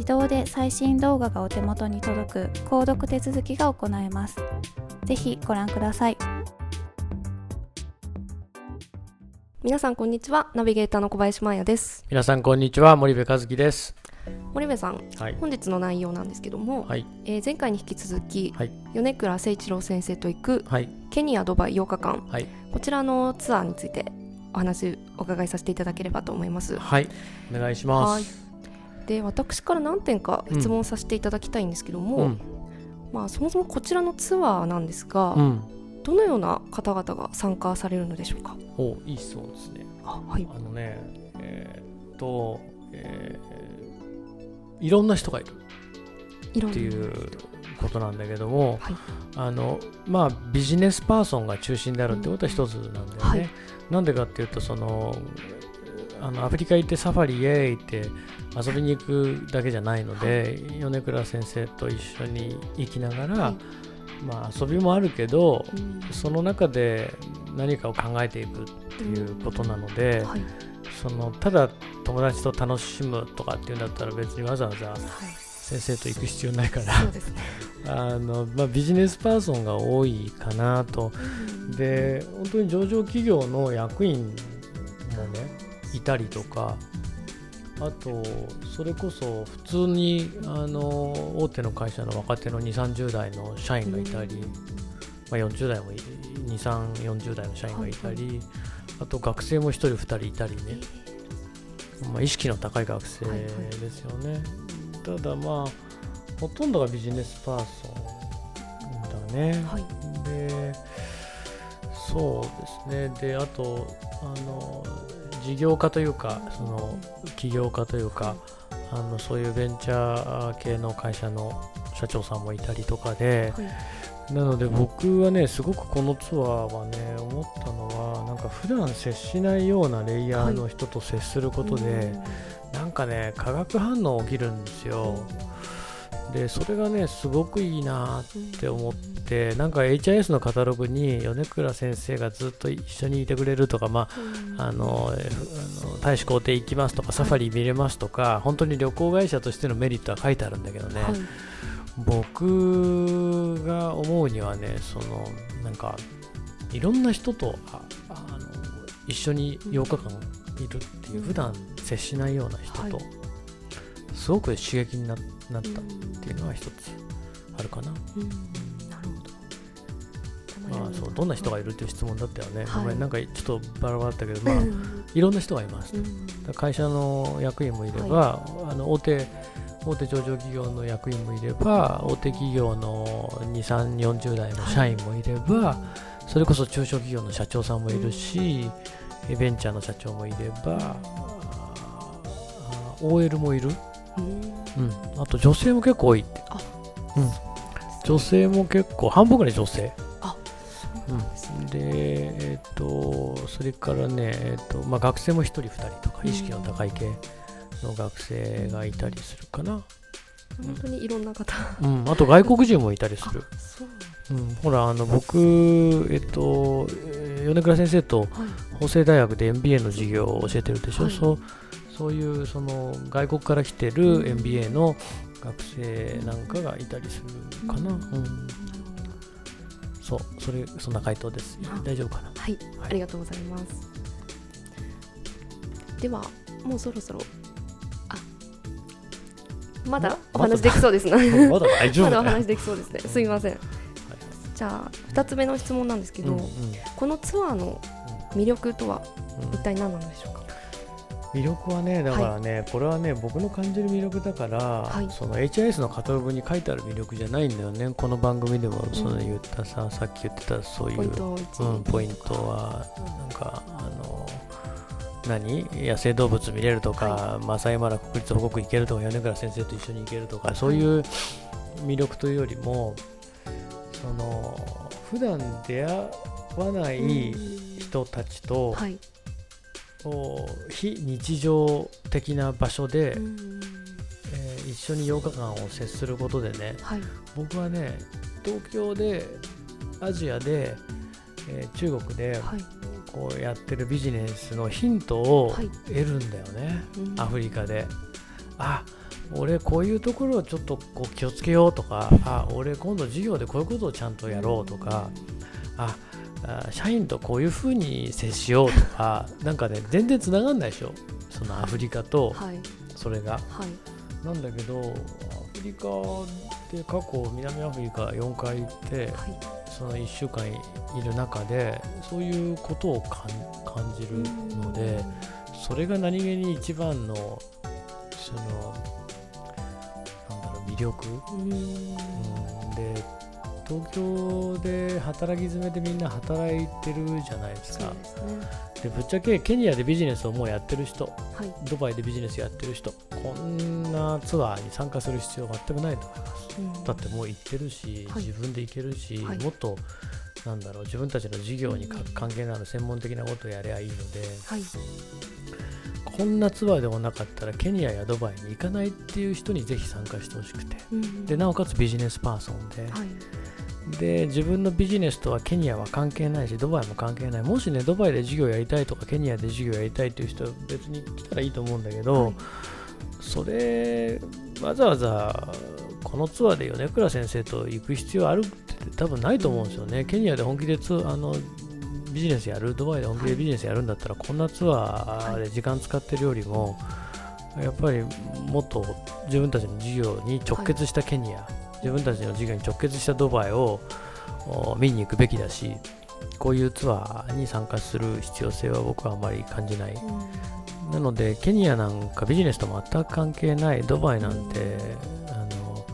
自動で最新動画がお手元に届く購読手続きが行えます。ぜひご覧ください。皆さんこんにちは。ナビゲーターの小林真也です。皆さんこんにちは。森部和樹です。森部さん、はい。本日の内容なんですけども、はい。えー前回に引き続き、はい。米倉誠一郎先生と行くはい。ケニアドバイ8日間はい。こちらのツアーについてお話お伺いさせていただければと思います。はい。お願いしますで私から何点か質問させていただきたいんですけども、うん。まあ、そもそもこちらのツアーなんですが、うん。どのような方々が参加されるのでしょうか？おいい質問ですね。あはい。あのねえーっと、えーいろんな人がいる。っていうことなんだけども、はい。あのまあビジネスパーソンが中心であるってことは一つなんだよね、はい。なんでかっていうとそのあのアフリカ行ってサファリイエーイって遊びに行くだけじゃないので、米倉先生と一緒に行きながら、はい。まあ遊びもあるけどうん。その中で何かを考えていくっていうことなので、はい。そのただ友達と楽しむとかっていうんだったら別にわざわざはい。先生と行く必要ないから あの、まあ、ビジネスパーソンが多いかなと。で本当に上場企業の役員もねいたりとかあとそれこそ普通にあの大手の会社の若手の2 3 0代の社員がいたり、まあ、40代も2 3 4 0代の社員がいたり、あと学生も1人2人いたりね、まあ、意識の高い学生ですよね、ただまあほとんどがビジネスパーソンだね、はい。でそうですね。であとあの事業家というかその起業家というかあのそういうベンチャー系の会社の社長さんもいたりとかではい。なので僕はねすごくこのツアーはね思ったのはなんか普段接しないようなレイヤーの人と接することで、なんかね化学反応起きるんですよでそれがねすごくいいなって思ってなんか HIS のカタログに米倉先生がずっと一緒にいてくれるとか、まあ、あのえあの大使公邸行きますとかサファリ見れますとか、本当に旅行会社としてのメリットは書いてあるんだけどね、はい。僕が思うにはねそのなんかいろんな人とああの一緒に8日間いるっていう普段接しないような人と、はいすごく刺激にななったっていうのは一つあるかな。うん。なるほど。まあ、そうどんな人がいるっていう質問だったよね、はい。ごめんなんかちょっとバラバラだったけど、まあ、うん。いろんな人がいます、うん。会社の役員もいれば、あの大手大手上場企業の役員もいれば大手企業の2 3 4 0代の社員もいれば、それこそ中小企業の社長さんもいるし、ベンチャーの社長もいれば、OL もいる、うん。うん、あと女性も結構多いって。あうん、女性も結構半分ぐらい女性。あうん、でえっ、とそれからね、えっとまあ、学生も1人2人とかうん意識の高い系の学生がいたりするかな、本当にいろんな方。うん、あと外国人もいたりする、そううん、ほらあの僕、えっとえー米倉先生とはい。法政大学で MBA の授業を教えてるでしょ、はい。そうそういうその外国から来てる MBA の学生なんかがいたりするかな、ううん。んそうそれそんな回答です。あ大丈夫かな？はい、ありがとうございます。では、もうそろそろ、あ、まだお話できそうですね。まだ大丈ま夫だよ。だお話できそうですね。すみません。じゃあ、二つ目の質問なんですけど、うんうん。このツアーの魅力とはうん。一体何なんでしょうか？魅力はねだからね、これはね僕の感じる魅力だから、い。その HIS のカタログに書いてある魅力じゃないんだよね。この番組でもその言ったさ、さっき言ってたそういうポイント一、うん、ポイントはなんかあの何？野生動物見れるとか、マサイマラ国立保護区行けるとか米倉先生と一緒に行けるとかそういう魅力というよりもその普段出会わない人たちと、はい。非日常的な場所で、うんえー一緒に8日間を接することでねはい。僕はね東京でアジアで、えー中国ではい。こうやってるビジネスのヒントをはい得るんだよね、うんアフリカで。あ俺こういうところをちょっとこう気をつけようとかあ俺今度授業でこういうことをちゃんとやろうとかああ社員とこういうふうに接しようとか なんかね全然つながんないでしょそのアフリカとはい。それが。はい。なんだけどアフリカで過去南アフリカ4回行ってはい。その1週間いる中でそういうことを感感じるのでそれが何気に一番のそのなんだろう魅力、うん。うん、で東京で働き詰めでみんな働いてるじゃないですかですね。でぶっちゃけケニアでビジネスをもうやってる人はい。ドバイでビジネスやってる人こんなツアーに参加する必要全くないと思いますうんだってもう行ってるし、はい自分で行けるし、はいもっとなんだろう自分たちの事業に関係のある専門的なことをやればいいのではい。こんなツアーでもなかったらケニアやドバイに行かないっていう人にぜひ参加してほしくてうんでなおかつビジネスパーソンで,、はい。で自分のビジネスとはケニアは関係ないしドバイも関係ない。もしねドバイで授業やりたいとかケニアで授業やりたいっていう人は別に来たらいいと思うんだけど、はい。それわざわざこのツアーで米倉先生と行く必要あるって多分ないと思うんですよね。ケニアで本気でツあのビジネスやる、ドバイで本気でビジネスやるんだったら、こんなツアーで時間使ってるよりも、やっぱりもっと自分たちの事業に直結したケニア、自分たちの事業に直結したドバイをお見に行くべきだし、こういうツアーに参加する必要性は僕はあまり感じない。なので、ケニアなんかビジネスと全く関係ない、ドバイなんて、あの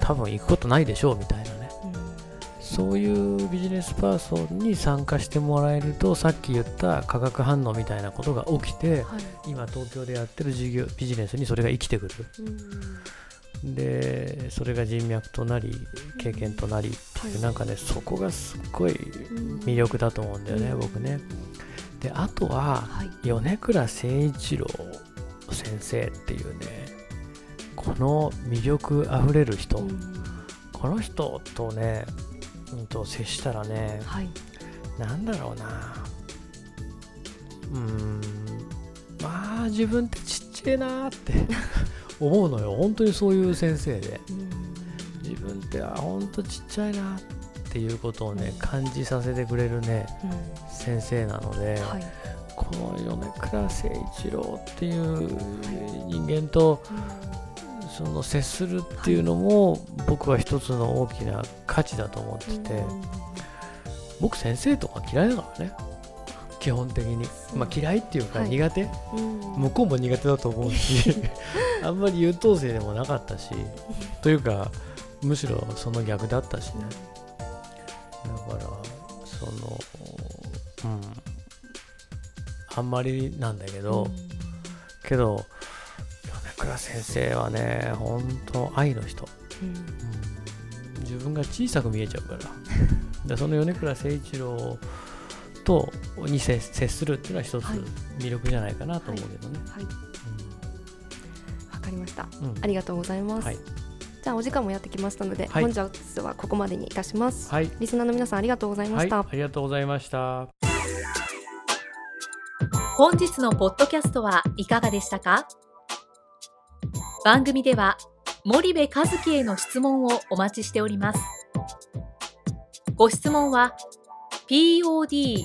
多分行くことないでしょうみたいなね、そういうビジネスパーソンに参加してもらえると、さっき言った化学反応みたいなことが起きて、はい。今東京でやってる事業ビジネスにそれが生きてくる。うんで、それが人脈となり、経験となりっていう、はいなんかね、そこがすっごい魅力だと思うんだよね、僕ね。で、あとは、はい。米倉誠一郎先生っていうねこの魅力あふれる人、うん。この人とね、うん、と接したらねはい。なんだろうな。うーん。まあ自分ってちっちゃいなーって 思うのよ。本当にそういう先生で。自分ってあ本当ちっちゃいなっていうことをね感じさせてくれるね先生なので、はい。この米倉誠一郎っていう人間とその接するっていうのも僕は一つの大きな価値だと思ってて僕先生とか嫌いだからね基本的に、まあ、嫌いっていうかはい。苦手、うん。向こうも苦手だと思うし。あんまり優等生でもなかったし。というかむしろその逆だったしね。だからそのうん。あんまりなんだけど、けど米倉先生はね本当愛の人、うん。うん。自分が小さく見えちゃうから。でその米倉誠一郎とに接接するっていうのは一つはい。魅力じゃないかなと思うけどね、はい。わかりました。うん。うんありがとうございます、はい。じゃあお時間もやってきましたので、はい。本日はここまでにいたします、はい。リスナーの皆さんありがとうございまはい、した、ありがとうございました。本日のポッドキャストはいかがでしたか？番組では森部和樹への質問をお待ちしております。ご質問は podcast